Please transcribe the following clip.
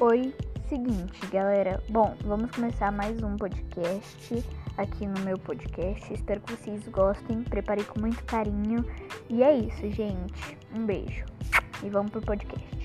Oi, seguinte, galera. Bom, vamos começar mais um podcast aqui no meu podcast. Espero que vocês gostem. Preparei com muito carinho. E é isso, gente. Um beijo. E vamos pro podcast.